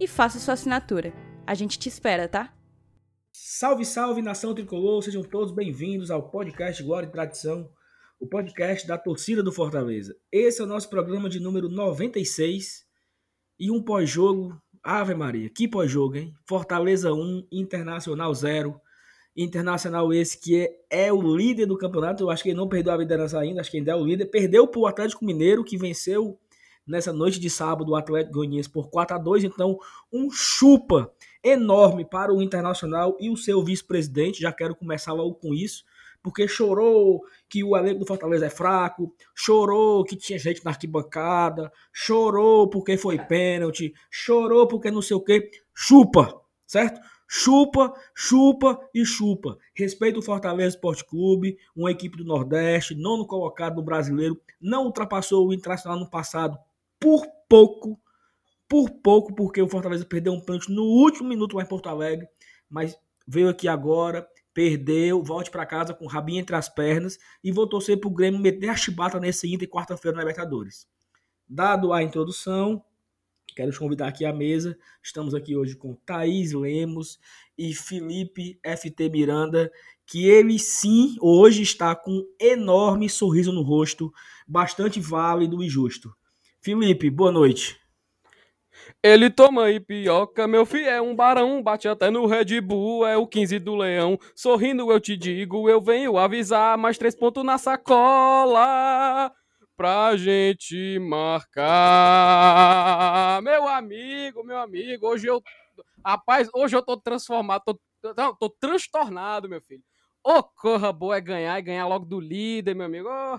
e faça sua assinatura. A gente te espera, tá? Salve, salve, nação tricolor! Sejam todos bem-vindos ao podcast Glória e Tradição, o podcast da torcida do Fortaleza. Esse é o nosso programa de número 96 e um pós-jogo. Ave Maria, que pós-jogo, hein? Fortaleza 1, Internacional 0. Internacional esse que é, é, o líder do campeonato. Eu acho que ele não perdeu a liderança ainda, acho que ainda é o líder. Perdeu para o Atlético Mineiro, que venceu nessa noite de sábado o Atlético Goianiense por 4 a 2 Então, um chupa enorme para o Internacional e o seu vice-presidente. Já quero começar logo com isso porque chorou que o elenco do Fortaleza é fraco, chorou que tinha gente na arquibancada, chorou porque foi pênalti, chorou porque não sei o que. Chupa, certo? Chupa, chupa e chupa. Respeita o Fortaleza Esporte Clube, uma equipe do Nordeste, nono colocado no brasileiro, não ultrapassou o Internacional no passado por pouco, por pouco, porque o Fortaleza perdeu um pênalti no último minuto lá em Porto Alegre, mas veio aqui agora perdeu, volte para casa com o rabinho entre as pernas e vou torcer para o Grêmio meter a chibata nesse Inter quarta-feira na Libertadores. Dado a introdução, quero te convidar aqui à mesa. Estamos aqui hoje com Thaís Lemos e Felipe FT Miranda, que ele sim hoje está com um enorme sorriso no rosto, bastante válido e justo. Felipe, boa noite. Ele toma ipioca, meu filho é um barão, bate até no Red Bull, é o 15 do leão. Sorrindo eu te digo, eu venho avisar, mais três pontos na sacola pra gente marcar. Meu amigo, meu amigo, hoje eu. Rapaz, hoje eu tô transformado, tô, tô, tô transtornado, meu filho. Ô, oh, corra boa é ganhar e ganhar logo do líder, meu amigo. Oh.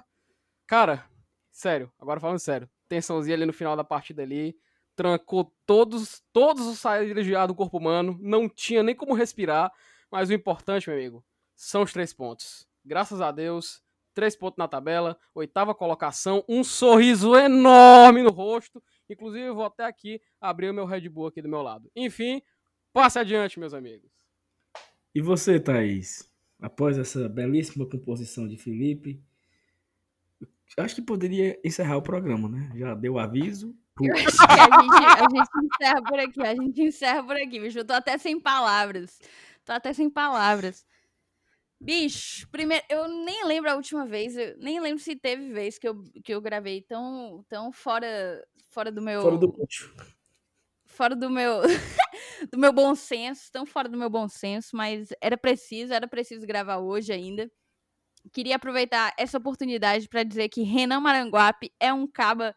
Cara, sério, agora falando sério. Tensãozinha ali no final da partida ali trancou todos, todos os saídas de ar do corpo humano, não tinha nem como respirar, mas o importante, meu amigo, são os três pontos. Graças a Deus, três pontos na tabela, oitava colocação, um sorriso enorme no rosto. Inclusive, eu vou até aqui abrir o meu Red Bull aqui do meu lado. Enfim, passe adiante, meus amigos. E você, Thaís? Após essa belíssima composição de Felipe, acho que poderia encerrar o programa, né? Já deu aviso, eu acho que a gente, a gente encerra por aqui, a gente encerra por aqui, bicho. Eu tô até sem palavras. Tô até sem palavras. Bicho, primeiro, eu nem lembro a última vez, eu nem lembro se teve vez que eu, que eu gravei tão, tão fora, fora do meu. Fora do útil. Fora do meu. do meu bom senso, tão fora do meu bom senso, mas era preciso, era preciso gravar hoje ainda. Queria aproveitar essa oportunidade para dizer que Renan Maranguape é um caba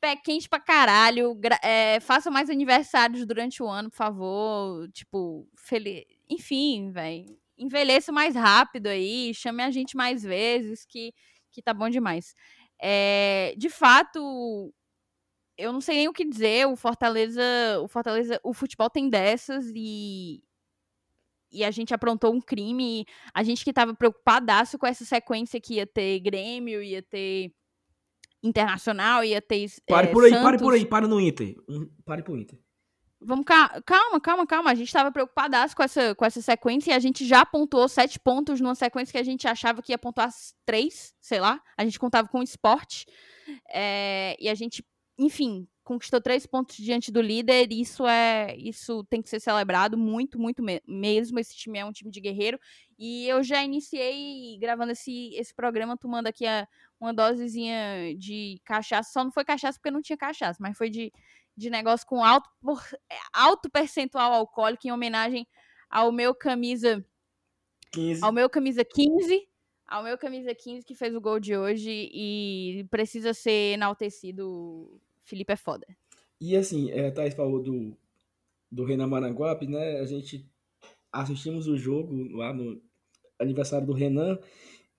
pé quente pra caralho. É, faça mais aniversários durante o ano, por favor. Tipo, feliz. Enfim, velho. Envelheça mais rápido aí. Chame a gente mais vezes, que, que tá bom demais. É, de fato, eu não sei nem o que dizer. O Fortaleza, o Fortaleza, o futebol tem dessas e e a gente aprontou um crime. A gente que tava preocupadaço com essa sequência que ia ter Grêmio, ia ter Internacional, ia ter. Pare é, por aí, Santos. pare por aí, pare no Inter. Pare pro Inter. Vamos, calma, calma, calma. A gente estava preocupadaço com essa, com essa sequência e a gente já pontuou sete pontos numa sequência que a gente achava que ia pontuar três, sei lá. A gente contava com o esporte. É, e a gente, enfim, conquistou três pontos diante do líder. Isso é. Isso tem que ser celebrado muito, muito mesmo. Esse time é um time de guerreiro. E eu já iniciei gravando esse, esse programa, tomando aqui a, uma dosezinha de cachaça. Só não foi cachaça porque não tinha cachaça, mas foi de, de negócio com alto, por, é, alto percentual alcoólico em homenagem ao meu camisa 15. ao meu camisa 15, ao meu camisa 15 que fez o gol de hoje e precisa ser enaltecido. Felipe é foda. E assim, é, a falou do, do Renan Maranguape, né? A gente assistimos o jogo lá no aniversário do Renan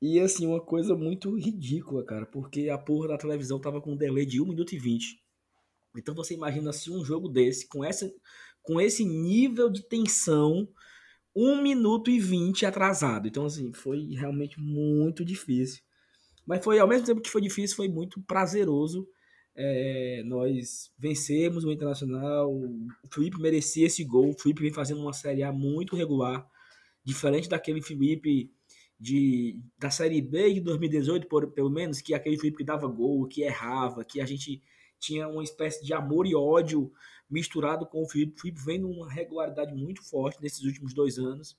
e assim, uma coisa muito ridícula, cara, porque a porra da televisão tava com um delay de 1 minuto e 20. Então você imagina se um jogo desse, com, essa, com esse nível de tensão, 1 minuto e 20 atrasado. Então, assim, foi realmente muito difícil. Mas foi, ao mesmo tempo que foi difícil, foi muito prazeroso. É, nós vencemos o Internacional. O Felipe merecia esse gol. O Felipe vem fazendo uma Série A muito regular. Diferente daquele Felipe de, da Série B de 2018, por, pelo menos, que aquele Felipe que dava gol, que errava, que a gente tinha uma espécie de amor e ódio misturado com o Felipe. O Felipe vem numa regularidade muito forte nesses últimos dois anos.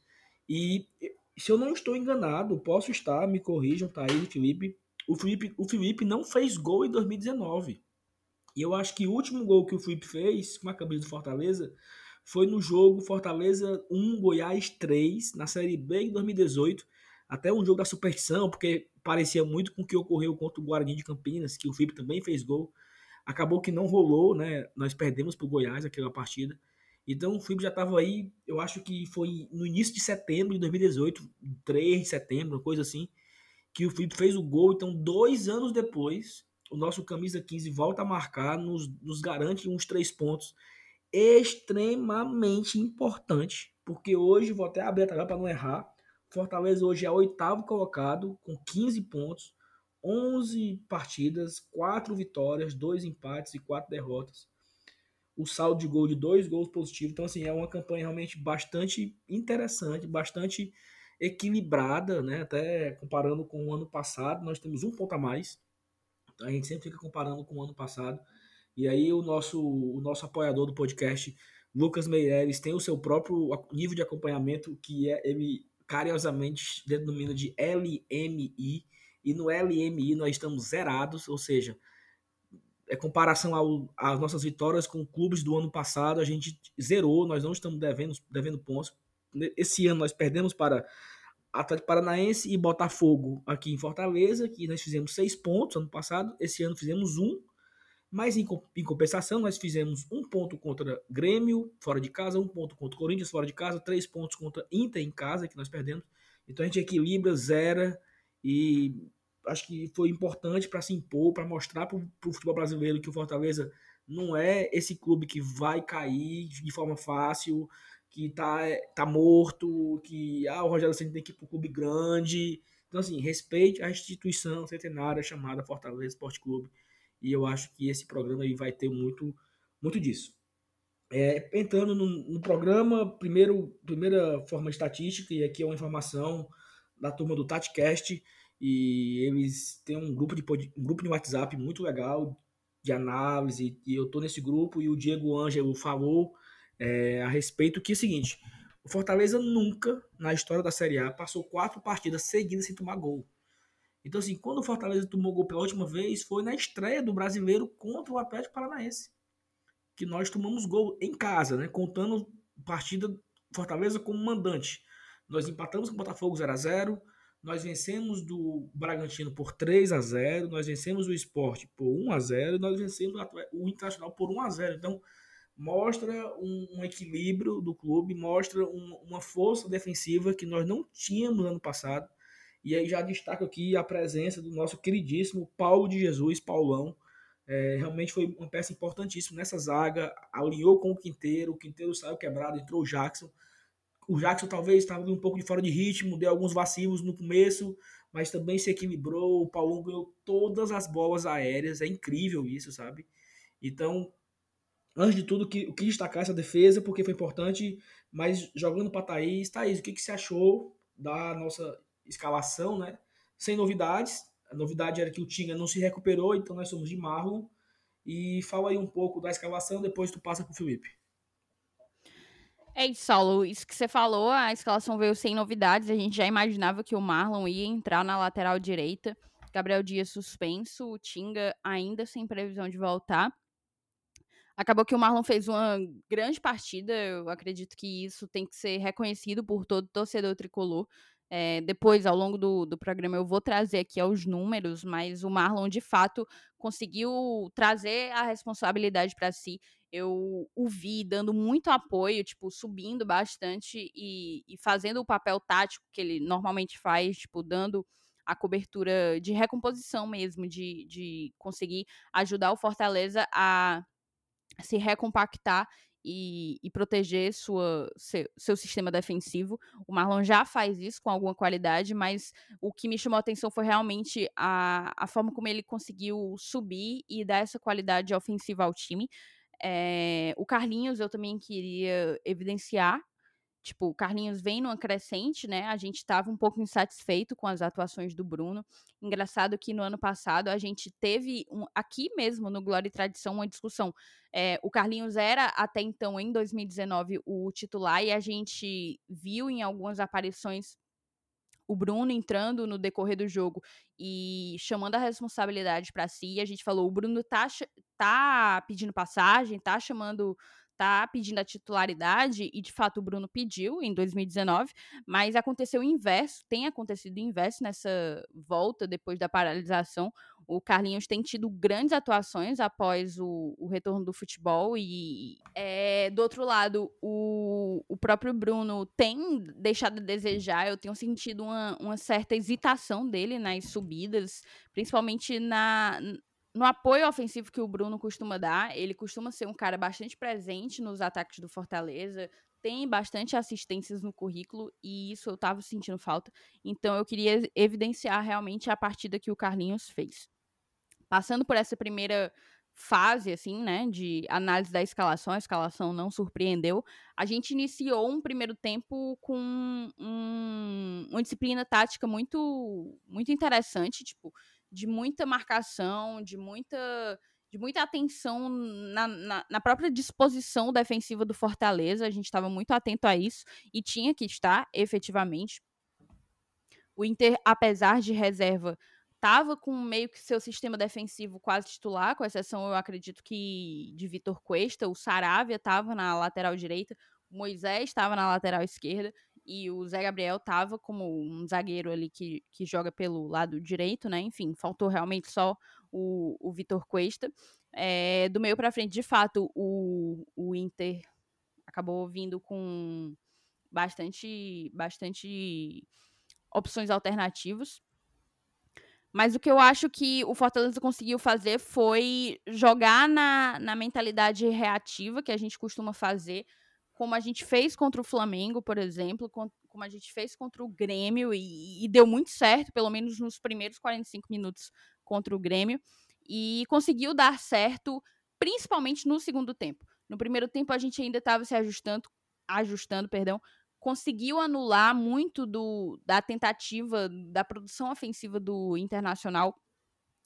E se eu não estou enganado, posso estar, me corrijam, tá aí, Felipe. O Felipe, o Felipe não fez gol em 2019. E eu acho que o último gol que o Felipe fez com a camisa do Fortaleza foi no jogo Fortaleza 1, Goiás 3, na Série B em 2018. Até um jogo da superstição, porque parecia muito com o que ocorreu contra o Guarani de Campinas, que o Felipe também fez gol. Acabou que não rolou, né? Nós perdemos para o Goiás aquela partida. Então o Felipe já estava aí, eu acho que foi no início de setembro de 2018, 3 de setembro, coisa assim, que o Felipe fez o gol. Então, dois anos depois, o nosso camisa 15 volta a marcar, nos, nos garante uns três pontos extremamente importante, porque hoje, vou até abrir a tabela para não errar, Fortaleza hoje é oitavo colocado, com 15 pontos, 11 partidas, 4 vitórias, 2 empates e 4 derrotas. O saldo de gol de dois gols positivos. Então, assim, é uma campanha realmente bastante interessante, bastante equilibrada, né? Até comparando com o ano passado, nós temos um ponto a mais. A gente sempre fica comparando com o ano passado. E aí o nosso, o nosso apoiador do podcast, Lucas Meireles, tem o seu próprio nível de acompanhamento, que é ele carinhosamente denomina de LMI, e no LMI nós estamos zerados, ou seja, é comparação às nossas vitórias com clubes do ano passado, a gente zerou, nós não estamos devendo, devendo pontos. Esse ano nós perdemos para Atlético Paranaense e Botafogo aqui em Fortaleza, que nós fizemos seis pontos ano passado, esse ano fizemos um, mas em, em compensação nós fizemos um ponto contra Grêmio fora de casa, um ponto contra Corinthians fora de casa, três pontos contra Inter em casa, que nós perdemos. Então a gente equilibra, zera e acho que foi importante para se impor, para mostrar para o futebol brasileiro que o Fortaleza não é esse clube que vai cair de forma fácil, que tá, tá morto, que ah, o Rogério Ceni tem que ir para o clube grande. Então, assim, respeite a instituição centenária chamada Fortaleza Esporte Clube. E eu acho que esse programa aí vai ter muito, muito disso. É, entrando no, no, programa, primeiro, primeira forma estatística, e aqui é uma informação da turma do TatiCast, e eles têm um grupo de, um grupo de WhatsApp muito legal de análise, e eu tô nesse grupo e o Diego Ângelo falou é, a respeito que é o seguinte, o Fortaleza nunca, na história da Série A, passou quatro partidas seguidas sem tomar gol. Então, assim, quando o Fortaleza tomou gol pela última vez, foi na estreia do brasileiro contra o Atlético Paranaense. Que nós tomamos gol em casa, né? Contando partida Fortaleza como mandante. Nós empatamos com o Botafogo 0 a 0 nós vencemos do Bragantino por 3 a 0 nós vencemos o Esporte por 1 a 0 e nós vencemos o Internacional por 1 a 0 Então, mostra um, um equilíbrio do clube, mostra um, uma força defensiva que nós não tínhamos no ano passado. E aí já destaco aqui a presença do nosso queridíssimo Paulo de Jesus, Paulão. É, realmente foi uma peça importantíssima nessa zaga, alinhou com o Quinteiro, o Quinteiro saiu quebrado, entrou o Jackson o Jackson talvez estava um pouco de fora de ritmo, deu alguns vacilos no começo, mas também se equilibrou. O Paulo ganhou todas as bolas aéreas, é incrível isso, sabe? Então, antes de tudo, que, o que destacar essa defesa, porque foi importante, mas jogando para Thaís, Thaís, o que, que você achou da nossa escalação, né? Sem novidades, a novidade era que o Tinga não se recuperou, então nós somos de Marlon. E fala aí um pouco da escalação, depois tu passa para o Felipe. É isso, Saulo. Isso que você falou, a escalação veio sem novidades. A gente já imaginava que o Marlon ia entrar na lateral direita. Gabriel Dias suspenso, o Tinga ainda sem previsão de voltar. Acabou que o Marlon fez uma grande partida. Eu acredito que isso tem que ser reconhecido por todo torcedor tricolor. É, depois, ao longo do, do programa, eu vou trazer aqui os números, mas o Marlon, de fato, conseguiu trazer a responsabilidade para si. Eu o vi dando muito apoio, tipo, subindo bastante e, e fazendo o papel tático que ele normalmente faz, tipo, dando a cobertura de recomposição mesmo, de, de conseguir ajudar o Fortaleza a se recompactar e, e proteger sua, seu, seu, sistema defensivo. O Marlon já faz isso com alguma qualidade, mas o que me chamou a atenção foi realmente a, a forma como ele conseguiu subir e dar essa qualidade ofensiva ao time. É, o Carlinhos eu também queria evidenciar Tipo, o Carlinhos vem numa crescente, né? A gente estava um pouco insatisfeito com as atuações do Bruno. Engraçado que no ano passado a gente teve um, aqui mesmo no Glória e Tradição uma discussão. É, o Carlinhos era até então, em 2019, o titular e a gente viu em algumas aparições o Bruno entrando no decorrer do jogo e chamando a responsabilidade para si. A gente falou: o Bruno tá, tá pedindo passagem, tá chamando tá pedindo a titularidade, e de fato o Bruno pediu em 2019, mas aconteceu o inverso, tem acontecido o inverso nessa volta depois da paralisação. O Carlinhos tem tido grandes atuações após o, o retorno do futebol, e é, do outro lado, o, o próprio Bruno tem deixado a desejar. Eu tenho sentido uma, uma certa hesitação dele nas subidas, principalmente na no apoio ofensivo que o Bruno costuma dar, ele costuma ser um cara bastante presente nos ataques do Fortaleza, tem bastante assistências no currículo e isso eu tava sentindo falta. Então eu queria evidenciar realmente a partida que o Carlinhos fez. Passando por essa primeira fase, assim, né, de análise da escalação, a escalação não surpreendeu. A gente iniciou um primeiro tempo com um, uma disciplina tática muito, muito interessante, tipo, de muita marcação, de muita de muita atenção na, na, na, própria disposição defensiva do Fortaleza. A gente estava muito atento a isso e tinha que estar, efetivamente. O Inter, apesar de reserva, estava com meio que seu sistema defensivo quase titular, com exceção, eu acredito que de Vitor Cuesta. O Saravia estava na lateral direita, o Moisés estava na lateral esquerda e o Zé Gabriel tava como um zagueiro ali que, que joga pelo lado direito, né? Enfim, faltou realmente só o, o Vitor Cuesta. É, do meio para frente, de fato, o, o Inter acabou vindo com bastante, bastante opções alternativas. Mas o que eu acho que o Fortaleza conseguiu fazer foi jogar na, na mentalidade reativa que a gente costuma fazer como a gente fez contra o Flamengo, por exemplo, como a gente fez contra o Grêmio, e, e, deu muito certo, pelo menos nos primeiros 45 minutos contra o Grêmio, e conseguiu dar certo, principalmente no segundo tempo. No primeiro tempo a gente ainda estava se ajustando, ajustando, perdão, conseguiu anular muito do, da tentativa da produção ofensiva do Internacional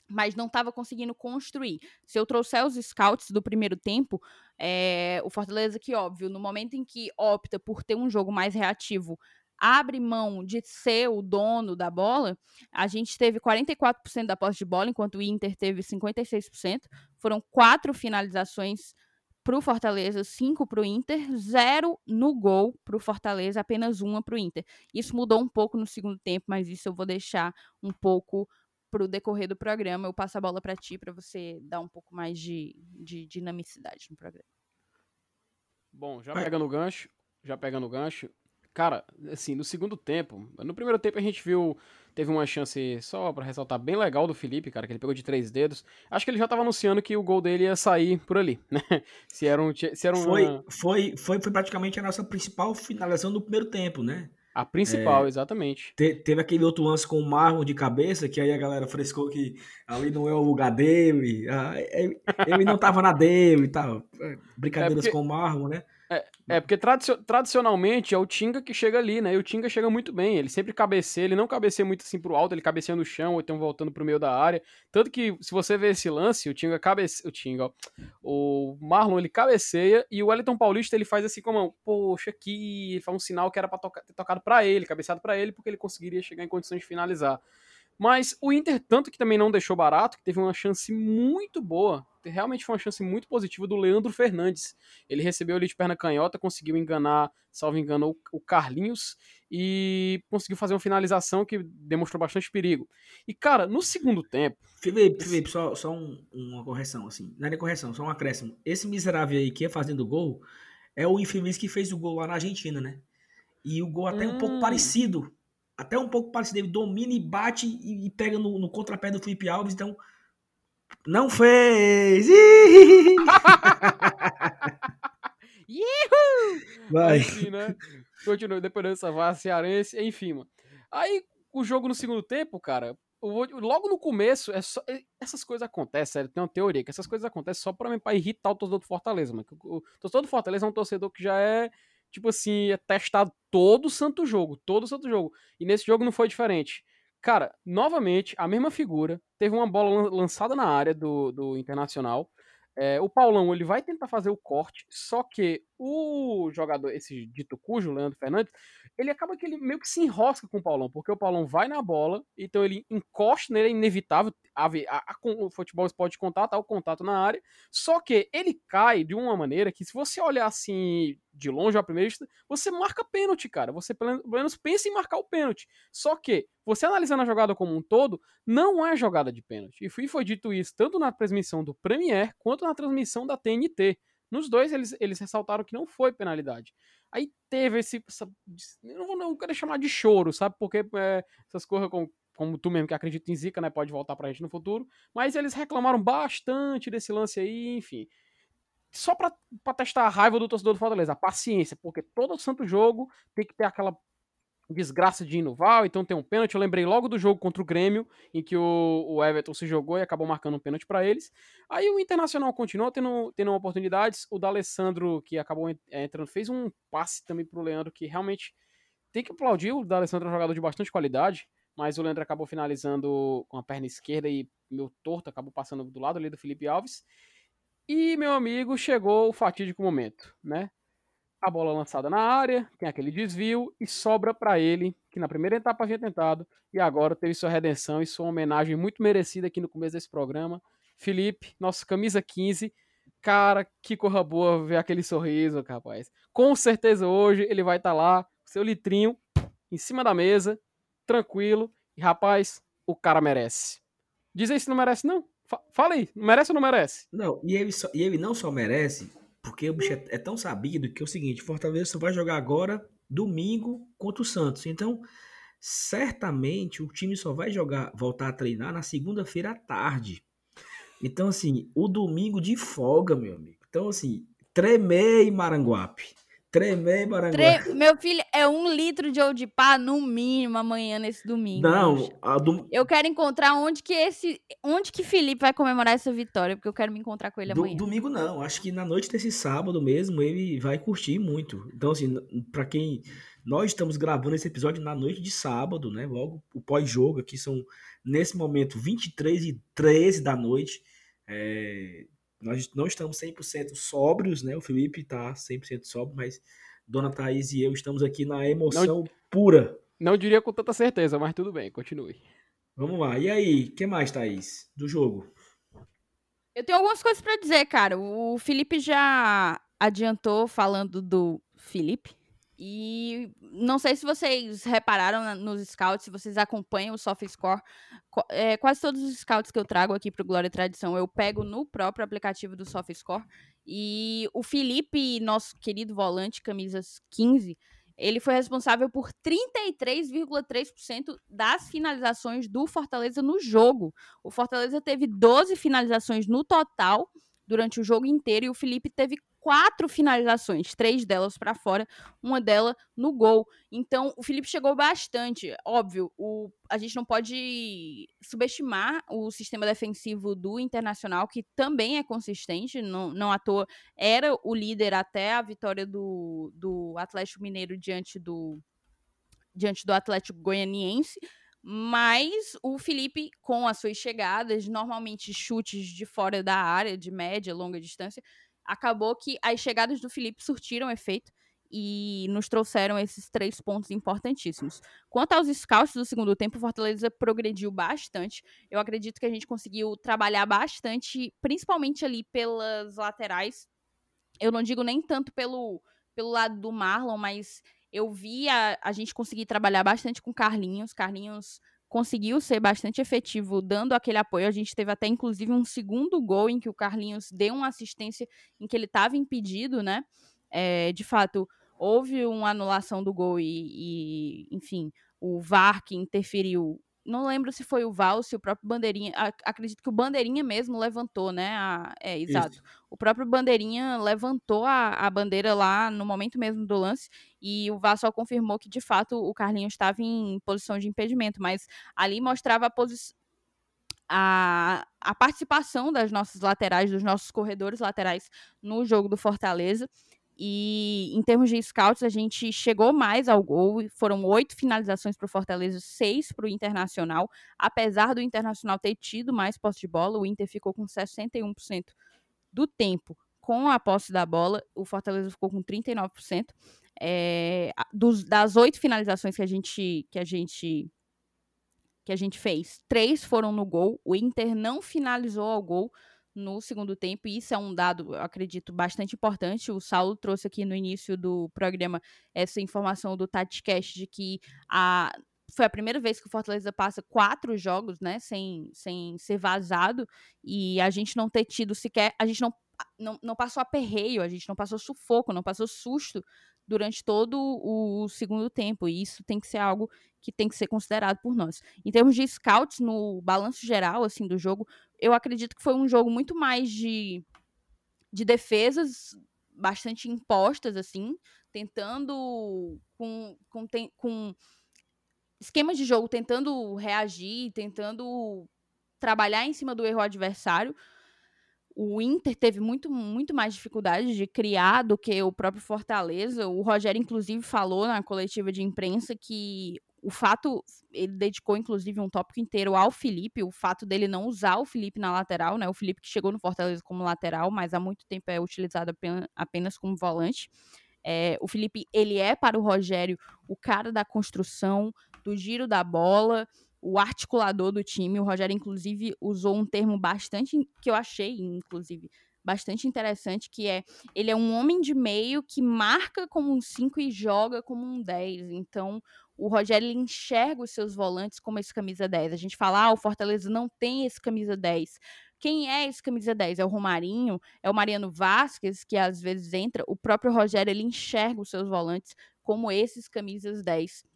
mas não estava conseguindo construir. Se eu trouxer os scouts do primeiro tempo, é, o Fortaleza, que óbvio, no momento em que opta por ter um jogo mais reativo, abre mão de ser o dono da bola, a gente teve 44% da posse de bola, enquanto o Inter teve 56%. Foram quatro finalizações para o Fortaleza, cinco para o Inter, zero no gol para o Fortaleza, apenas uma para o Inter. Isso mudou um pouco no segundo tempo, mas isso eu vou deixar um pouco para o decorrer do programa. Eu passo a bola para ti para você dar um pouco mais de, de dinamicidade no programa. Bom, já pegando o gancho, já pegando o gancho, cara, assim, no segundo tempo, no primeiro tempo a gente viu, teve uma chance só para ressaltar bem legal do Felipe, cara, que ele pegou de três dedos. Acho que ele já tava anunciando que o gol dele ia sair por ali, né? Se era um, se era um foi, foi, foi, foi praticamente a nossa principal finalização do primeiro tempo, né? A principal, é, exatamente. Te, teve aquele outro lance com o Marlon de cabeça, que aí a galera frescou que ali não é o lugar dele, ah, ele, ele não tava na dele e tal. É, brincadeiras é porque... com o Marlon, né? É, é porque tradicionalmente é o Tinga que chega ali, né? E o Tinga chega muito bem. Ele sempre cabeceia, ele não cabeceia muito assim pro alto, ele cabeceia no chão, ou então voltando pro meio da área. Tanto que, se você ver esse lance, o Tinga cabeceia. O Tinga, ó, O Marlon ele cabeceia e o Wellington Paulista ele faz assim como, poxa, aqui. Ele faz um sinal que era pra tocar, ter tocado pra ele, cabeceado pra ele, porque ele conseguiria chegar em condições de finalizar. Mas o Inter, tanto que também não deixou barato, que teve uma chance muito boa, realmente foi uma chance muito positiva do Leandro Fernandes. Ele recebeu ali de perna canhota, conseguiu enganar, salvo engano, o Carlinhos e conseguiu fazer uma finalização que demonstrou bastante perigo. E, cara, no segundo tempo. Felipe, Felipe só, só um, uma correção, assim. Não é correção, só um acréscimo. Esse miserável aí que ia fazendo gol é o infeliz que fez o gol lá na Argentina, né? E o gol até hum. um pouco hum. parecido até um pouco parecido. Ele domina e bate e, e pega no, no, contrapé do Felipe Alves. Então, não fez! Vai. Enfim, né? Continua, depois dessa vá cearense, enfim, mano. Aí, o jogo no segundo tempo, cara, logo no começo, é só, é, essas coisas acontecem, sério, tem uma teoria que essas coisas acontecem só pra, pra irritar o torcedor do Fortaleza, mano. O torcedor do Fortaleza é um torcedor que já é tipo assim, é testado todo santo jogo, todo santo jogo. E nesse jogo não foi diferente. Cara, novamente, a mesma figura, teve uma bola lançada na área do, do Internacional. É, o Paulão, ele vai tentar fazer o corte, só que o jogador, esse dito cujo, Leandro Fernandes, ele acaba que ele meio que se enrosca com o Paulão, porque o Paulão vai na bola, então ele encosta nele, é inevitável, a, a, a, o futebol pode contato, tá o contato na área, só que ele cai de uma maneira que se você olhar assim de longe à primeira vista, você marca pênalti, cara, você pelo menos pensa em marcar o pênalti, só que você analisando a jogada como um todo, não é jogada de pênalti, e foi, foi dito isso tanto na transmissão do Premier, quanto na transmissão da TNT, nos dois, eles, eles ressaltaram que não foi penalidade. Aí teve esse. Essa, não, vou, não quero chamar de choro, sabe? Porque é, essas coisas, como, como tu mesmo que acredita em Zica, né? Pode voltar pra gente no futuro. Mas eles reclamaram bastante desse lance aí, enfim. Só pra, pra testar a raiva do torcedor do Fortaleza, a paciência, porque todo santo jogo tem que ter aquela desgraça de Inoval, então tem um pênalti. Eu lembrei logo do jogo contra o Grêmio, em que o, o Everton se jogou e acabou marcando um pênalti para eles. Aí o Internacional continuou tendo, tendo oportunidades. O D'Alessandro, que acabou entrando, fez um passe também pro Leandro, que realmente tem que aplaudir. O D'Alessandro é um jogador de bastante qualidade, mas o Leandro acabou finalizando com a perna esquerda e meu torto acabou passando do lado ali do Felipe Alves. E, meu amigo, chegou o fatídico momento, né? A bola lançada na área, tem aquele desvio e sobra para ele, que na primeira etapa havia tentado e agora teve sua redenção e sua homenagem muito merecida aqui no começo desse programa. Felipe, nosso camisa 15, cara, que corra boa ver aquele sorriso, rapaz. Com certeza hoje ele vai estar tá lá, seu litrinho em cima da mesa, tranquilo, e rapaz, o cara merece. Diz aí se não merece não. Fala aí, merece ou não merece? Não, e ele, só, e ele não só merece, porque o bicho é, é tão sabido que é o seguinte: Fortaleza só vai jogar agora domingo contra o Santos. Então, certamente o time só vai jogar, voltar a treinar na segunda-feira à tarde. Então, assim, o domingo de folga, meu amigo. Então, assim, tremei Maranguape. Tremer Maranguape. Tre... Meu filho, é um litro de odipá no mínimo amanhã nesse domingo. Não, do... eu quero encontrar onde que esse, onde que Felipe vai comemorar essa vitória, porque eu quero me encontrar com ele do, amanhã. Domingo não, acho que na noite desse sábado mesmo ele vai curtir muito. Então assim, para quem nós estamos gravando esse episódio na noite de sábado, né? Logo o pós-jogo aqui são nesse momento 23 e 13 da noite. É, nós não estamos 100% sóbrios, né? O Felipe está 100% sóbrio, mas Dona Thaís e eu estamos aqui na emoção não, pura. Não diria com tanta certeza, mas tudo bem, continue. Vamos lá. E aí, o que mais, Thaís, do jogo? Eu tenho algumas coisas para dizer, cara. O Felipe já adiantou falando do Felipe, e não sei se vocês repararam nos scouts, se vocês acompanham o SoftScore. É, quase todos os scouts que eu trago aqui para o Glória e Tradição eu pego no próprio aplicativo do SoftScore. E o Felipe, nosso querido volante, camisas 15, ele foi responsável por 33,3% das finalizações do Fortaleza no jogo. O Fortaleza teve 12 finalizações no total durante o jogo inteiro e o Felipe teve quatro finalizações, três delas para fora, uma dela no gol. Então, o Felipe chegou bastante. Óbvio, o, a gente não pode subestimar o sistema defensivo do Internacional, que também é consistente, não, não à toa era o líder até a vitória do, do Atlético Mineiro diante do, diante do Atlético Goianiense. Mas o Felipe, com as suas chegadas, normalmente chutes de fora da área, de média, longa distância, acabou que as chegadas do Felipe surtiram efeito e nos trouxeram esses três pontos importantíssimos. Quanto aos scouts do segundo tempo, o Fortaleza progrediu bastante. Eu acredito que a gente conseguiu trabalhar bastante, principalmente ali pelas laterais. Eu não digo nem tanto pelo, pelo lado do Marlon, mas eu vi a, a gente conseguir trabalhar bastante com Carlinhos. Carlinhos conseguiu ser bastante efetivo dando aquele apoio. A gente teve até, inclusive, um segundo gol em que o Carlinhos deu uma assistência em que ele estava impedido, né? É, de fato, houve uma anulação do gol e, e, enfim, o VAR que interferiu. Não lembro se foi o Val, se o próprio Bandeirinha. acredito que o Bandeirinha mesmo levantou, né? A, é, exato. Isso. O próprio Bandeirinha levantou a, a bandeira lá no momento mesmo do lance e o VAR só confirmou que de fato o Carlinhos estava em posição de impedimento, mas ali mostrava a posição. A, a participação das nossas laterais, dos nossos corredores laterais no jogo do Fortaleza. E em termos de scouts, a gente chegou mais ao gol. Foram oito finalizações para o Fortaleza, seis para o Internacional. Apesar do Internacional ter tido mais posse de bola, o Inter ficou com 61% do tempo com a posse da bola. O Fortaleza ficou com 39%. É, dos, das oito finalizações que a gente que a gente que a gente fez, três foram no gol. O Inter não finalizou ao gol no segundo tempo, e isso é um dado, acredito, bastante importante. O Saulo trouxe aqui no início do programa essa informação do TatiCast de que a, foi a primeira vez que o Fortaleza passa quatro jogos, né, sem, sem ser vazado, e a gente não ter tido sequer, a gente não, não, não passou aperreio, a gente não passou sufoco, não passou susto durante todo o segundo tempo, e isso tem que ser algo que tem que ser considerado por nós. Em termos de scouts, no balanço geral, assim, do jogo, eu acredito que foi um jogo muito mais de, de defesas bastante impostas, assim, tentando com, com, com esquemas de jogo, tentando reagir, tentando trabalhar em cima do erro adversário. O Inter teve muito, muito mais dificuldade de criar do que o próprio Fortaleza. O Rogério, inclusive, falou na coletiva de imprensa que o fato, ele dedicou inclusive um tópico inteiro ao Felipe, o fato dele não usar o Felipe na lateral, né? O Felipe que chegou no Fortaleza como lateral, mas há muito tempo é utilizado apenas como volante. É, o Felipe, ele é para o Rogério o cara da construção, do giro da bola, o articulador do time. O Rogério, inclusive, usou um termo bastante, que eu achei, inclusive, bastante interessante, que é ele é um homem de meio que marca como um 5 e joga como um 10. Então, o Rogério enxerga os seus volantes como esse camisa 10. A gente fala, ah, o Fortaleza não tem esse camisa 10. Quem é esse camisa 10? É o Romarinho? É o Mariano Vasquez, que às vezes entra. O próprio Rogério, ele enxerga os seus volantes como esses camisas 10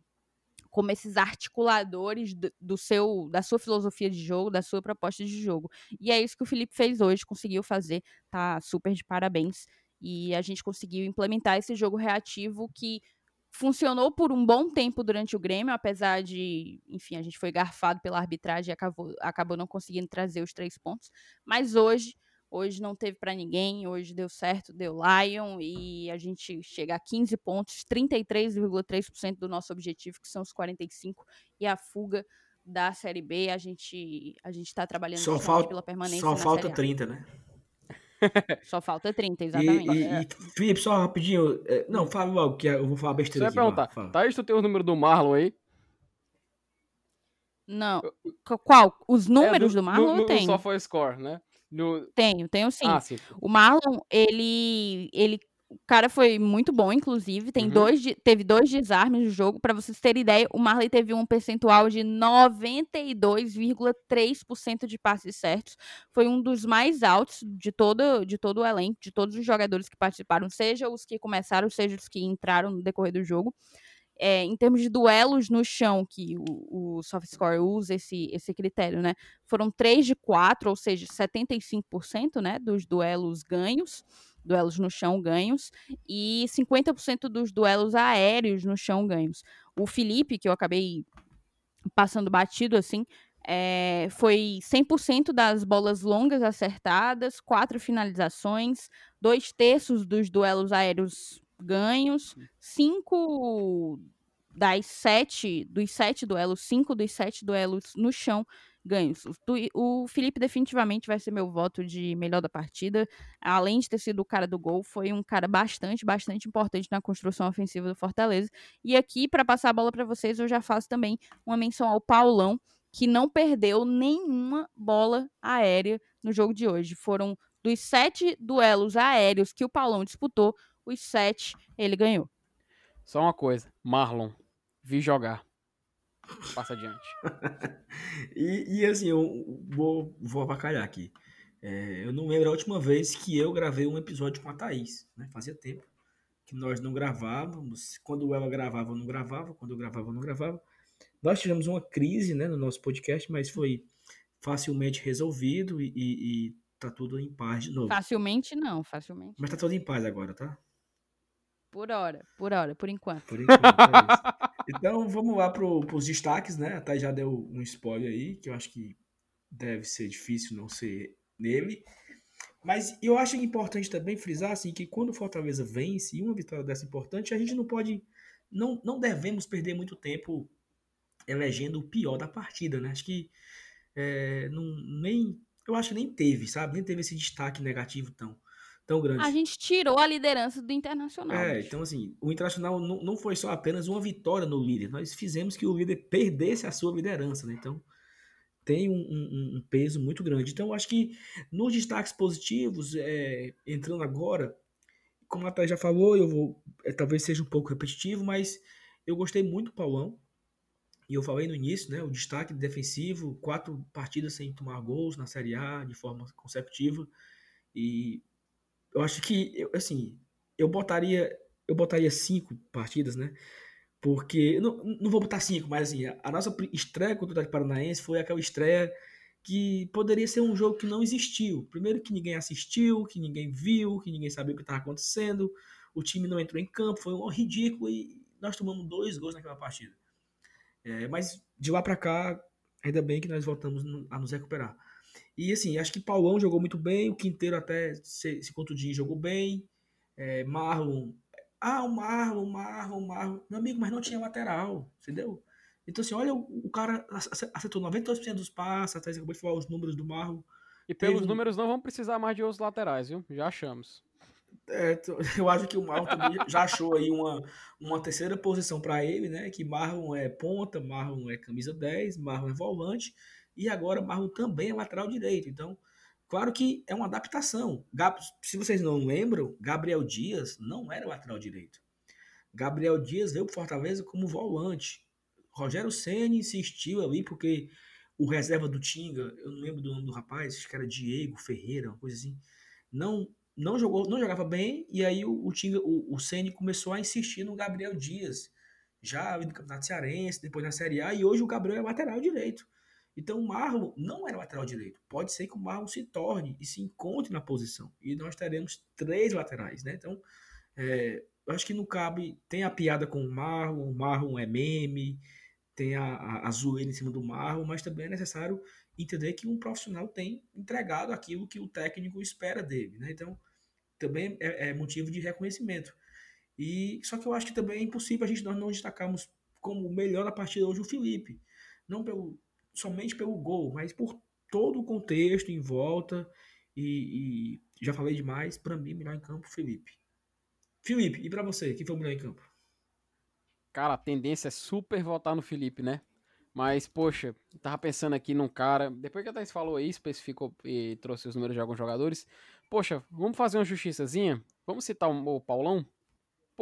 como esses articuladores do, do, seu da sua filosofia de jogo, da sua proposta de jogo. E é isso que o Felipe fez hoje, conseguiu fazer, tá super de parabéns. E a gente conseguiu implementar esse jogo reativo que funcionou por um bom tempo durante o Grêmio, apesar de, enfim, a gente foi garfado pela arbitragem e acabou, acabou não conseguindo trazer os três pontos. Mas hoje, hoje não teve para ninguém, hoje deu certo, deu Lion e a gente chega a 15 pontos, 33,3% do nosso objetivo, que são os 45 e a fuga da Série B, a gente a gente está trabalhando só falta, pela permanência Só falta 30, né? Só falta 30, exatamente. E, e, é. e Felipe, só rapidinho. É, não, fala logo, que eu vou falar besteira. Você vai perguntar. Thaís, tu tem o número do Marlon aí? Não. Qual? Os números é, do, do Marlon no, eu tenho. Só foi score, né? No... Tenho, tenho sim. Ah, sim. O Marlon, ele, ele o cara foi muito bom, inclusive. Tem uhum. dois, teve dois desarmes no jogo. Para vocês terem ideia, o Marley teve um percentual de 92,3% de passes certos. Foi um dos mais altos de todo, de todo o elenco, de todos os jogadores que participaram, seja os que começaram, seja os que entraram no decorrer do jogo. É, em termos de duelos no chão, que o, o SoftScore usa esse, esse critério, né? Foram 3 de 4, ou seja, 75% né, dos duelos ganhos duelos no chão ganhos e 50% dos duelos aéreos no chão ganhos. O Felipe, que eu acabei passando batido assim, é, foi 100% das bolas longas acertadas, quatro finalizações, dois terços dos duelos aéreos ganhos, cinco das sete, dos sete duelos, cinco dos sete duelos no chão ganhos. O, Felipe definitivamente vai ser meu voto de melhor da partida. Além de ter sido o cara do gol, foi um cara bastante, bastante importante na construção ofensiva do Fortaleza. E aqui, para passar a bola para vocês, eu já faço também uma menção ao Paulão, que não perdeu nenhuma bola aérea no jogo de hoje. Foram dos sete duelos aéreos que o Paulão disputou, os sete ele ganhou. Só uma coisa, Marlon, vi jogar. Passa adiante. e, e, assim, eu vou, vou avacalhar aqui. É, eu não lembro a última vez que eu gravei um episódio com a Thaís. Né? Fazia tempo que nós não gravávamos. Quando ela gravava, eu não gravava. Quando eu gravava, eu não gravava. Nós tivemos uma crise né, no nosso podcast, mas foi facilmente resolvido e, e, e tá tudo em paz de novo. Facilmente não, facilmente. Mas tá tudo em paz agora, tá? Por hora, por hora, por enquanto. Por enquanto, é Então vamos lá para os destaques, né? Até já deu um spoiler aí, que eu acho que deve ser difícil não ser nele. Mas eu acho importante também frisar assim, que quando o Fortaleza vence, e uma vitória dessa importante, a gente não pode, não, não devemos perder muito tempo elegendo o pior da partida, né? Acho que é, não, nem, eu acho que nem teve, sabe? Nem teve esse destaque negativo tão, tão grande. A gente tirou a liderança do Internacional. É, bicho. então assim, o Internacional não, não foi só apenas uma vitória no líder, nós fizemos que o líder perdesse a sua liderança, né? Então tem um, um, um peso muito grande. Então, acho que nos destaques positivos, é, entrando agora, como a Thay já falou, eu vou, é, talvez seja um pouco repetitivo, mas eu gostei muito do Paulão. E eu falei no início, né, o destaque defensivo, quatro partidas sem tomar gols na Série A de forma consecutiva. E eu acho que, eu, assim, eu botaria, eu botaria cinco partidas, né? Porque, não, não vou botar cinco, mas assim, a, a nossa estreia contra o Atlético Paranaense foi aquela estreia que poderia ser um jogo que não existiu. Primeiro que ninguém assistiu, que ninguém viu, que ninguém sabia o que estava acontecendo, o time não entrou em campo, foi um ridículo e nós tomamos dois gols naquela partida. É, mas de lá para cá, ainda bem que nós voltamos a nos recuperar. E assim, acho que Paulão jogou muito bem, o Quinteiro até se, se contundir jogou bem, é, Marlon. Ah, o Marlon, o Marlon, o Marlon. Meu amigo, mas não tinha lateral, entendeu? Então, assim, olha, o, o cara acertou 92% dos passes, até acabou de falar os números do Marlon. E pelos Teve... números não vamos precisar mais de outros laterais, viu? Já achamos. É, eu acho que o Marlon também já achou aí uma, uma terceira posição para ele, né? Que Marlon é ponta, Marlon é camisa 10, Marlon é volante e agora Marlon também é lateral direito. Então, claro que é uma adaptação. Se vocês não lembram, Gabriel Dias não era lateral direito. Gabriel Dias veio para Fortaleza como volante. Rogério Ceni insistiu ali porque o reserva do Tinga, eu não lembro do nome do rapaz, acho que era Diego Ferreira, uma coisa assim, não não jogou, não jogava bem, e aí o, o, Tinga, o, o Ceni começou a insistir no Gabriel Dias, já no Campeonato Cearense, depois na Série A, e hoje o Gabriel é lateral direito. Então o Marlon não era lateral direito. Pode ser que o Marlon se torne e se encontre na posição. E nós teremos três laterais, né? Então, é, acho que não cabe. Tem a piada com o Marlon, o Marlon é meme, tem a, a, a zoeira em cima do Marlon, mas também é necessário entender que um profissional tem entregado aquilo que o técnico espera dele, né? Então, também é, é, motivo de reconhecimento. E só que eu acho que também é impossível a gente nós não destacarmos como melhor da partida hoje o Felipe, não pelo somente pelo gol, mas por todo o contexto em volta e, e já falei demais, para mim melhor em campo Felipe. Felipe, e para você, quem foi o melhor em campo? Cara, a tendência é super votar no Felipe, né? Mas, poxa, tava pensando aqui num cara. Depois que a Thais falou aí, especificou e trouxe os números de alguns jogadores. Poxa, vamos fazer uma justiçazinha? Vamos citar o Paulão?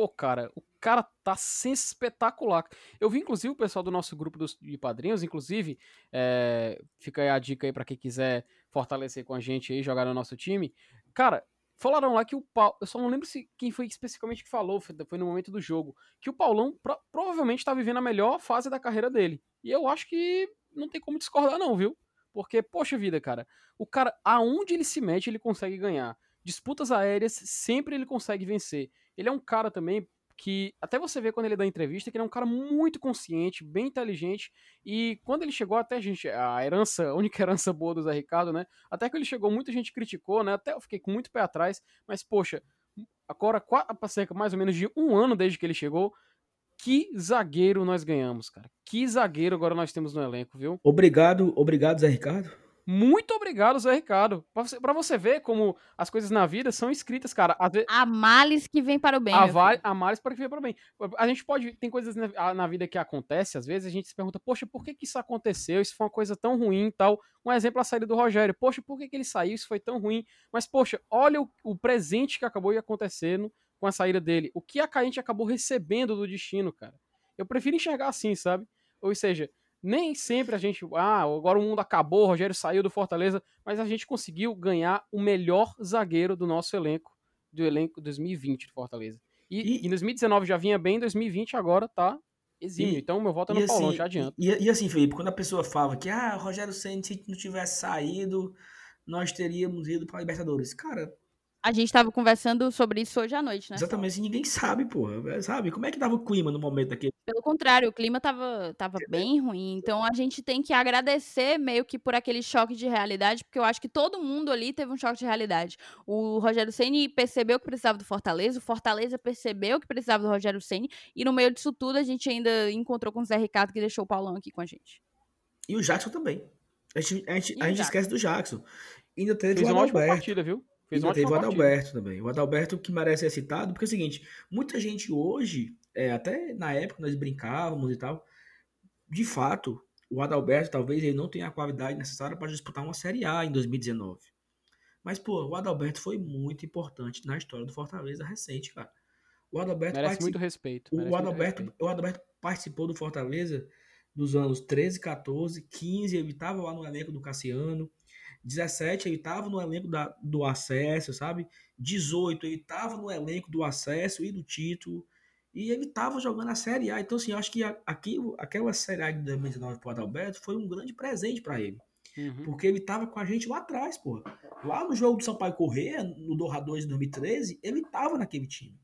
Pô, cara, o cara tá espetacular. Eu vi, inclusive, o pessoal do nosso grupo dos, de padrinhos, inclusive, é, fica aí a dica aí para quem quiser fortalecer com a gente aí, jogar no nosso time. Cara, falaram lá que o Paulo. Eu só não lembro se quem foi especificamente que falou, foi no momento do jogo, que o Paulão pro, provavelmente tá vivendo a melhor fase da carreira dele. E eu acho que não tem como discordar, não, viu? Porque, poxa vida, cara, o cara, aonde ele se mete, ele consegue ganhar. Disputas aéreas, sempre ele consegue vencer. Ele é um cara também que, até você vê quando ele dá entrevista, que ele é um cara muito consciente, bem inteligente. E quando ele chegou, até a gente, a herança, a única herança boa do Zé Ricardo, né? Até que ele chegou, muita gente criticou, né? Até eu fiquei com muito pé atrás, mas, poxa, agora, cerca mais ou menos de um ano desde que ele chegou, que zagueiro nós ganhamos, cara. Que zagueiro agora nós temos no elenco, viu? Obrigado, obrigado, Zé Ricardo. Muito obrigado, Zé Ricardo. Pra você, pra você ver como as coisas na vida são escritas, cara. Às vezes, A males que vem para o bem. va- a males para que venha para o bem. A gente pode. Tem coisas na, na vida que acontece, às vezes, a gente se pergunta, poxa, por que, que isso aconteceu? Isso foi uma coisa tão ruim e tal. Um exemplo a saída do Rogério. Poxa, por que, que ele saiu? Isso foi tão ruim. Mas, poxa, olha o, o presente que acabou acontecendo com a saída dele. O que a gente acabou recebendo do destino, cara. Eu prefiro enxergar assim, sabe? Ou seja, nem sempre a gente. Ah, agora o mundo acabou, o Rogério saiu do Fortaleza, mas a gente conseguiu ganhar o melhor zagueiro do nosso elenco, do elenco 2020 do Fortaleza. E, E- em 2019 já vinha bem, em 2020 agora tá exímio. E- então meu voto é no Paulão, assim, já adianto. e, e assim, Felipe, quando a pessoa fala que ah, o Rogério Ceni se não tivesse saído, nós teríamos ido para Libertadores. Cara, A gente tava conversando sobre isso hoje à noite, né? exatamente, assim, ninguém sabe, porra. Sabe? Como é que tava o clima no momento daquele? Pelo contrário, o clima tava, tava bem ruim. Então a gente tem que agradecer meio que por aquele choque de realidade, porque eu acho que todo mundo ali teve um choque de realidade. O Rogério Ceni percebeu que precisava do Fortaleza, o Fortaleza percebeu que precisava do Rogério Ceni, e no meio disso tudo a gente ainda encontrou com o Zé Ricardo que deixou o Paulão aqui com a gente. E o Jackson também. A gente, a gente, E a o gente Jackson? esquece do Jackson. Ainda teve Fez o uma ótima partida, viu? Fez uma teve o. Adalberto também. O Adalberto que merece ser citado, porque é o seguinte, muita gente hoje, é, até na época nós brincávamos e tal, de fato, o Adalberto talvez ele não tenha a qualidade necessária para disputar uma Série A em 2019. Mas, pô, o Adalberto foi muito importante na história do Fortaleza recente, cara. O Adalberto, Merece partici- muito respeito. merece o, Adalberto, respeito. o Adalberto participou do Fortaleza dos anos 13, 14, 15, ele estava lá no elenco do Cassiano. 17, ele estava no elenco da, do acesso, sabe? 18, ele estava no elenco do acesso e do título. E ele estava jogando a Série A. Então, assim, eu acho que a- aquilo, aquela Série A de 2019 para o Adalberto foi um grande presente para ele. Uhum. Porque ele tava com a gente lá atrás, pô. Lá no jogo do Sampaio Corrêa, no Doha 2 de 2013, ele tava naquele time.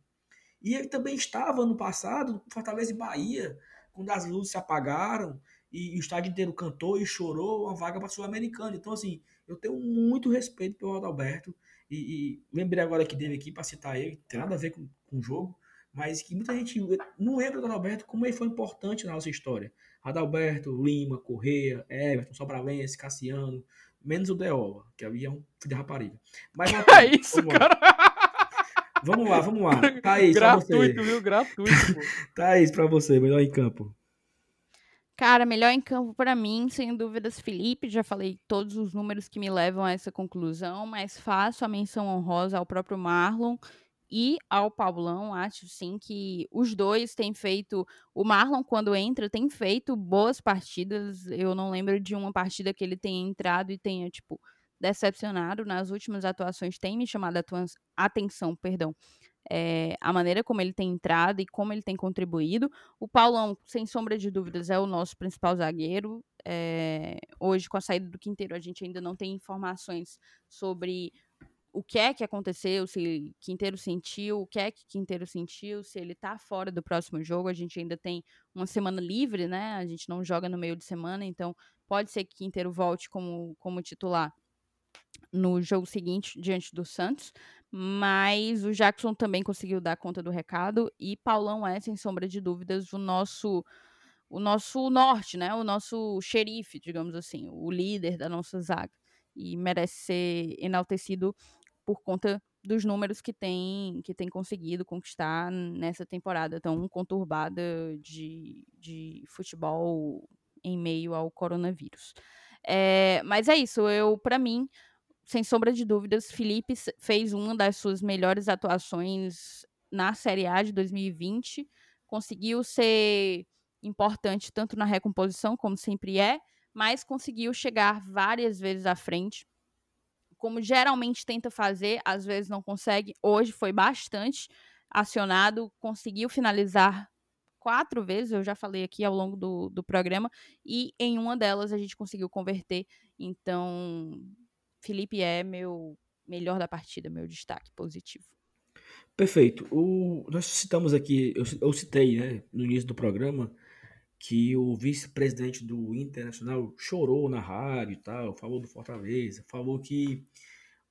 E ele também estava no passado, Fortaleza e Bahia, quando as luzes se apagaram e o estádio inteiro cantou e chorou uma vaga para Sul-Americana. Então, assim, eu tenho muito respeito pelo Adalberto. E, e lembrei agora que dele aqui para citar ele, tem nada a ver com, com o jogo, mas que muita gente não lembra do Adalberto como ele foi importante na nossa história. Adalberto, Lima, Correia, Everton, Sobralense, Cassiano, menos o Deola, que ali é um filho de rapariga. Mas voltando, É isso, vamos lá. cara. Vamos lá, vamos lá. Thaís, pra você. Gratuito, viu? Gratuito, pô. Thaís, pra você, melhor em campo. Cara, melhor em campo pra mim, sem dúvidas, Felipe. Já falei todos os números que me levam a essa conclusão, mas faço a menção honrosa ao próprio Marlon e ao Paulão. Acho sim que os dois têm feito. O Marlon, quando entra, tem feito boas partidas. Eu não lembro de uma partida que ele tenha entrado e tenha, tipo, decepcionado. Nas últimas atuações tem me chamado a atenção, perdão. É, a maneira como ele tem entrado e como ele tem contribuído. O Paulão, sem sombra de dúvidas, é o nosso principal zagueiro. É, hoje, com a saída do Quinteiro, a gente ainda não tem informações sobre o que é que aconteceu, se Quinteiro sentiu, o que é que Quinteiro sentiu, se ele tá fora do próximo jogo. A gente ainda tem uma semana livre, né? A gente não joga no meio de semana, então pode ser que Quinteiro volte como, como titular no jogo seguinte diante do Santos, mas o Jackson também conseguiu dar conta do recado e Paulão é sem sombra de dúvidas o nosso o nosso norte, né? O nosso xerife, digamos assim, o líder da nossa zaga e merece ser enaltecido por conta dos números que tem que tem conseguido conquistar nessa temporada tão conturbada de, de futebol em meio ao coronavírus. É, mas é isso, eu para mim sem sombra de dúvidas, Felipe fez uma das suas melhores atuações na Série A de 2020. Conseguiu ser importante tanto na recomposição, como sempre é, mas conseguiu chegar várias vezes à frente. Como geralmente tenta fazer, às vezes não consegue. Hoje foi bastante acionado, conseguiu finalizar quatro vezes, eu já falei aqui ao longo do, do programa, e em uma delas a gente conseguiu converter. Então, Felipe é meu melhor da partida, meu destaque positivo. Perfeito. O, nós citamos aqui, eu, eu citei né, no início do programa que o vice-presidente do Internacional chorou na rádio e tal, falou do Fortaleza, falou que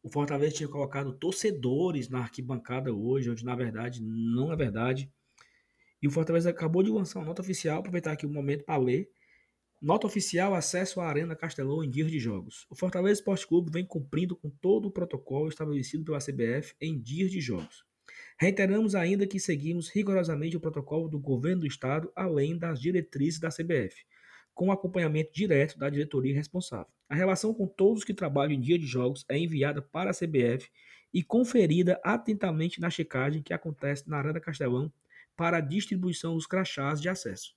o Fortaleza tinha colocado torcedores na arquibancada hoje, onde na verdade não é verdade. E o Fortaleza acabou de lançar uma nota oficial, aproveitar aqui o momento para ler. Nota oficial acesso à Arena Castelão em dias de jogos. O Fortaleza Esporte Clube vem cumprindo com todo o protocolo estabelecido pela CBF em dias de jogos. Reiteramos ainda que seguimos rigorosamente o protocolo do governo do estado, além das diretrizes da CBF, com acompanhamento direto da diretoria responsável. A relação com todos que trabalham em dia de jogos é enviada para a CBF e conferida atentamente na checagem que acontece na Arena Castelão para a distribuição dos crachás de acesso.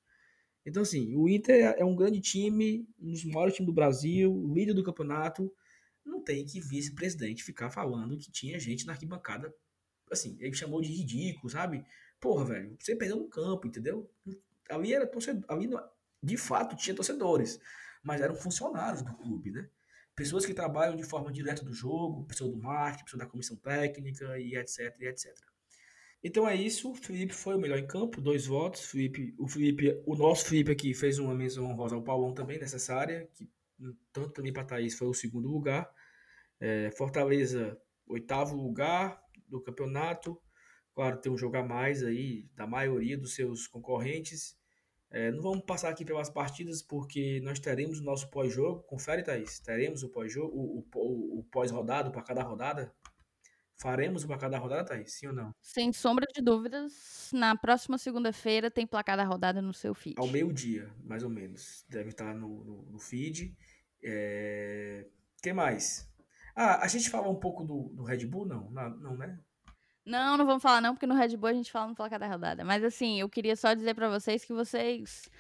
Então, assim, o Inter é um grande time, um dos maiores times do Brasil, líder do campeonato. Não tem que vice-presidente ficar falando que tinha gente na arquibancada. Assim, ele chamou de ridículo, sabe? Porra, velho, você perdeu no campo, entendeu? Ali era torcedor, ali de fato tinha torcedores, mas eram funcionários do clube, né? Pessoas que trabalham de forma direta do jogo, pessoa do marketing, pessoa da comissão técnica e etc, e etc. Então é isso. O Felipe foi o melhor em campo, dois votos. Felipe, o Felipe, o nosso Felipe aqui fez uma menção honrosa ao Paulão também necessária, que tanto também para Thaís foi o segundo lugar. É, Fortaleza, oitavo lugar do campeonato. Claro, tem um jogo a mais aí da maioria dos seus concorrentes. É, não vamos passar aqui pelas partidas porque nós teremos o nosso pós-jogo. Confere, Thaís. Teremos o pós-jogo, o, o, o pós-rodado para cada rodada. Faremos o placar da rodada, Thaís? Sim ou não? Sem sombra de dúvidas, na próxima segunda-feira tem placar da rodada no seu feed. Ao meio-dia, mais ou menos. Deve estar no, no, no feed. É... que mais? Ah, a gente fala um pouco do, do Red Bull? Não, não, não, né? Não, não vamos falar não, porque no Red Bull a gente fala no placar da rodada. Mas assim, eu queria só dizer para vocês que vocês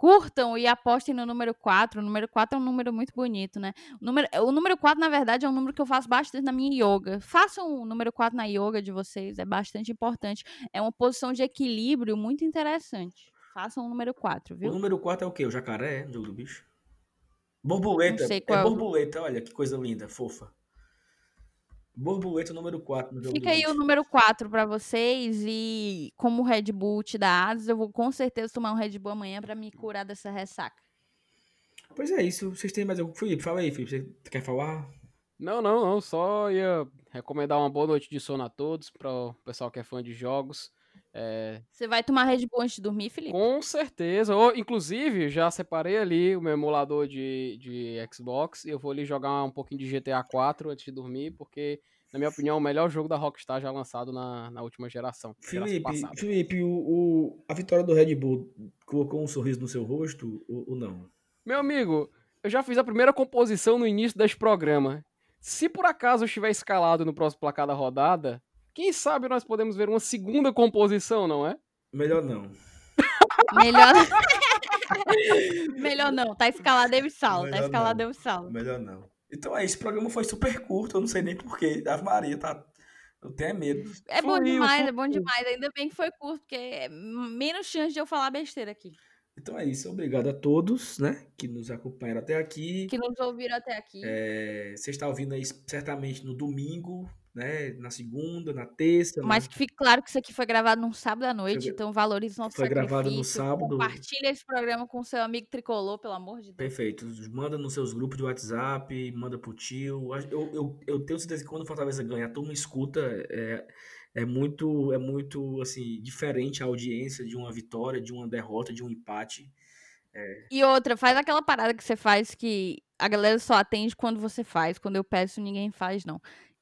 curtam e apostem no número 4. O número 4 é um número muito bonito, né? O número, o número 4, na verdade, é um número que eu faço bastante na minha yoga. Façam o número 4 na yoga de vocês, é bastante importante. É uma posição de equilíbrio muito interessante. Façam o número 4, viu? O número 4 é o quê? O jacaré, jogo do bicho? Borboleta. É qual. borboleta, olha que coisa linda, fofa. Borboleta número 4 no jogo Fica aí o número 4 pra vocês e como o Red Bull te dá asas, eu vou com certeza tomar um Red Bull amanhã pra me curar dessa ressaca. Pois é isso. Vocês têm mais algum? Felipe, fala aí, Felipe. Você quer falar? Não, não, não. Só ia recomendar uma boa noite de sono a todos, para o pessoal que é fã de jogos. É, Você vai tomar Red Bull antes de dormir, Felipe? com certeza. Ou, inclusive, já separei ali o meu emulador de, de Xbox e eu vou ali jogar um pouquinho de GTA 4 antes de dormir, porque, na minha opinião, é o melhor jogo da Rockstar já lançado na, na última geração. geração Felipe, passada. Felipe o, o- a vitória do Red Bull colocou um sorriso no seu rosto ou, ou não? Meu amigo, eu já fiz a primeira composição no início deste programa. Se por acaso eu estiver escalado no próximo placar da rodada, quem sabe nós podemos ver uma segunda composição, não é? Melhor não. Melhor. Melhor não, tá escalado David Salo, tá escalado. David Salo. Melhor não. Então é, esse programa foi super curto, eu não sei nem porquê. Ave Maria, tá. Eu tenho medo. É bom Fluiu, demais, é bom demais. Ainda bem que foi curto, porque é menos chance de eu falar besteira aqui. Então é isso. Obrigado a todos, né? Que nos acompanharam até aqui. Que nos ouviram até aqui. É, você está ouvindo aí certamente no domingo, né? Na segunda, na terça. Mas na- que fique claro que isso aqui foi gravado num sábado à noite, Foi- então valorize nosso foi gravado no sacrifício. sábado. Compartilha esse programa com seu amigo tricolor, pelo amor de Deus. Perfeito. Manda nos seus grupos de WhatsApp, manda pro tio. Eu, eu, eu tenho certeza que quando o Fortaleza ganha, a turma escuta. É, é muito, é muito assim, diferente a audiência de uma vitória, de uma derrota, de um empate. E outra, faz aquela parada que você faz que a galera só atende quando você faz. Quando eu peço, ninguém faz, não.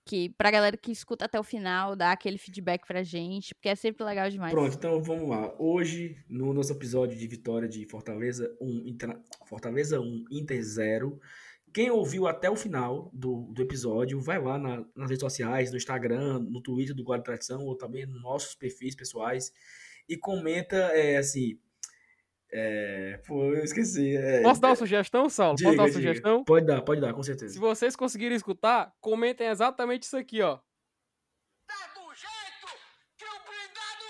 Que pra galera que escuta até o final, dá aquele feedback pra gente, porque é sempre legal demais. Pronto, então vamos lá. Hoje, no nosso episódio de vitória de Fortaleza 1, Inter... Fortaleza 1, Inter 0. Quem ouviu até o final do, do episódio, vai lá na- nas redes sociais, no Instagram, no Twitter do Guarda Tradição, ou também nos nossos perfis pessoais, e comenta, é, assim. É, pô, eu esqueci. é, Posso dar uma sugestão, Saulo? diga, Posso dar uma diga. sugestão? Pode dar, pode dar, com certeza. Se vocês conseguirem escutar, comentem exatamente isso aqui, ó. Tá do jeito que o blindado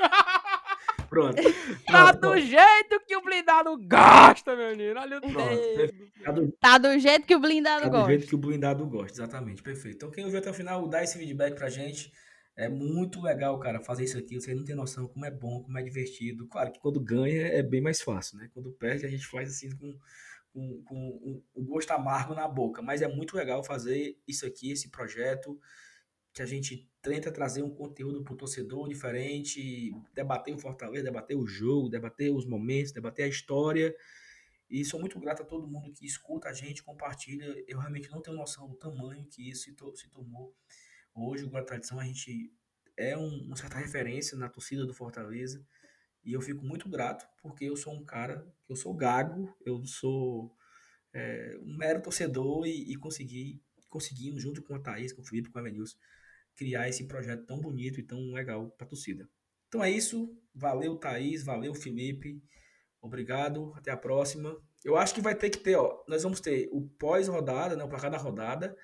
gosta! Pronto. Tá Pronto, do pronto. jeito que o blindado gosta, meu menino. Olha o. Tá do- Tá do jeito que o blindado Tá do gosta. jeito que o blindado gosta, exatamente, perfeito. Então quem ouviu até o final, dá esse feedback pra gente. É muito legal, cara, fazer isso aqui. Você não tem noção como é bom, como é divertido. Claro que quando ganha é bem mais fácil, né? Quando perde a gente faz assim com, com, com um- gosto amargo na boca. Mas é muito legal fazer isso aqui, esse projeto. que a gente tenta trazer um conteúdo para o torcedor diferente, debater o Fortaleza, debater o jogo, debater os momentos, debater a história. E sou muito grato a todo mundo que escuta a gente, compartilha. Eu realmente não tenho noção do tamanho que isso se, to se tomou. Hoje, o Guarda Tradição, a gente é um, uma certa referência na torcida do Fortaleza. E eu fico muito grato, porque eu sou um cara, eu sou gago, eu sou é, um mero torcedor e, e consegui, conseguimos, junto com a Thaís, com o Felipe, com a Venilson, criar esse projeto tão bonito e tão legal para a torcida. Então é isso. Valeu, Thaís. Valeu, Felipe. Obrigado. Até a próxima. Eu acho que vai ter que ter, ó. Nós vamos ter o pós-rodada, né? O placar da rodada.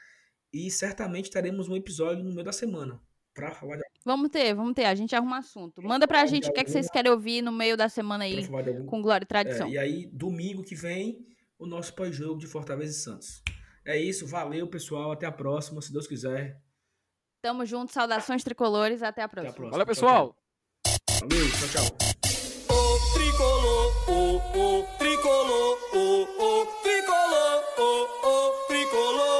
E certamente teremos um episódio no meio da semana. Pra falar de, Vamos ter, vamos ter. A gente arruma assunto. Manda pra gente o que, é que vocês alguma- querem ouvir no meio da semana aí, algum- com Glória e Tradição. É, e aí, domingo que vem, o nosso pós-jogo de Fortaleza e Santos. É isso. Valeu, pessoal. Até a próxima, se Deus quiser. Tamo junto, saudações tricolores, até a Até a próxima. próxima. Valeu, Tchau, pessoal. tchau. Valeu. Tchau, tchau. O tricolor, o, o tricolor, o, o tricolor, o, o tricolor,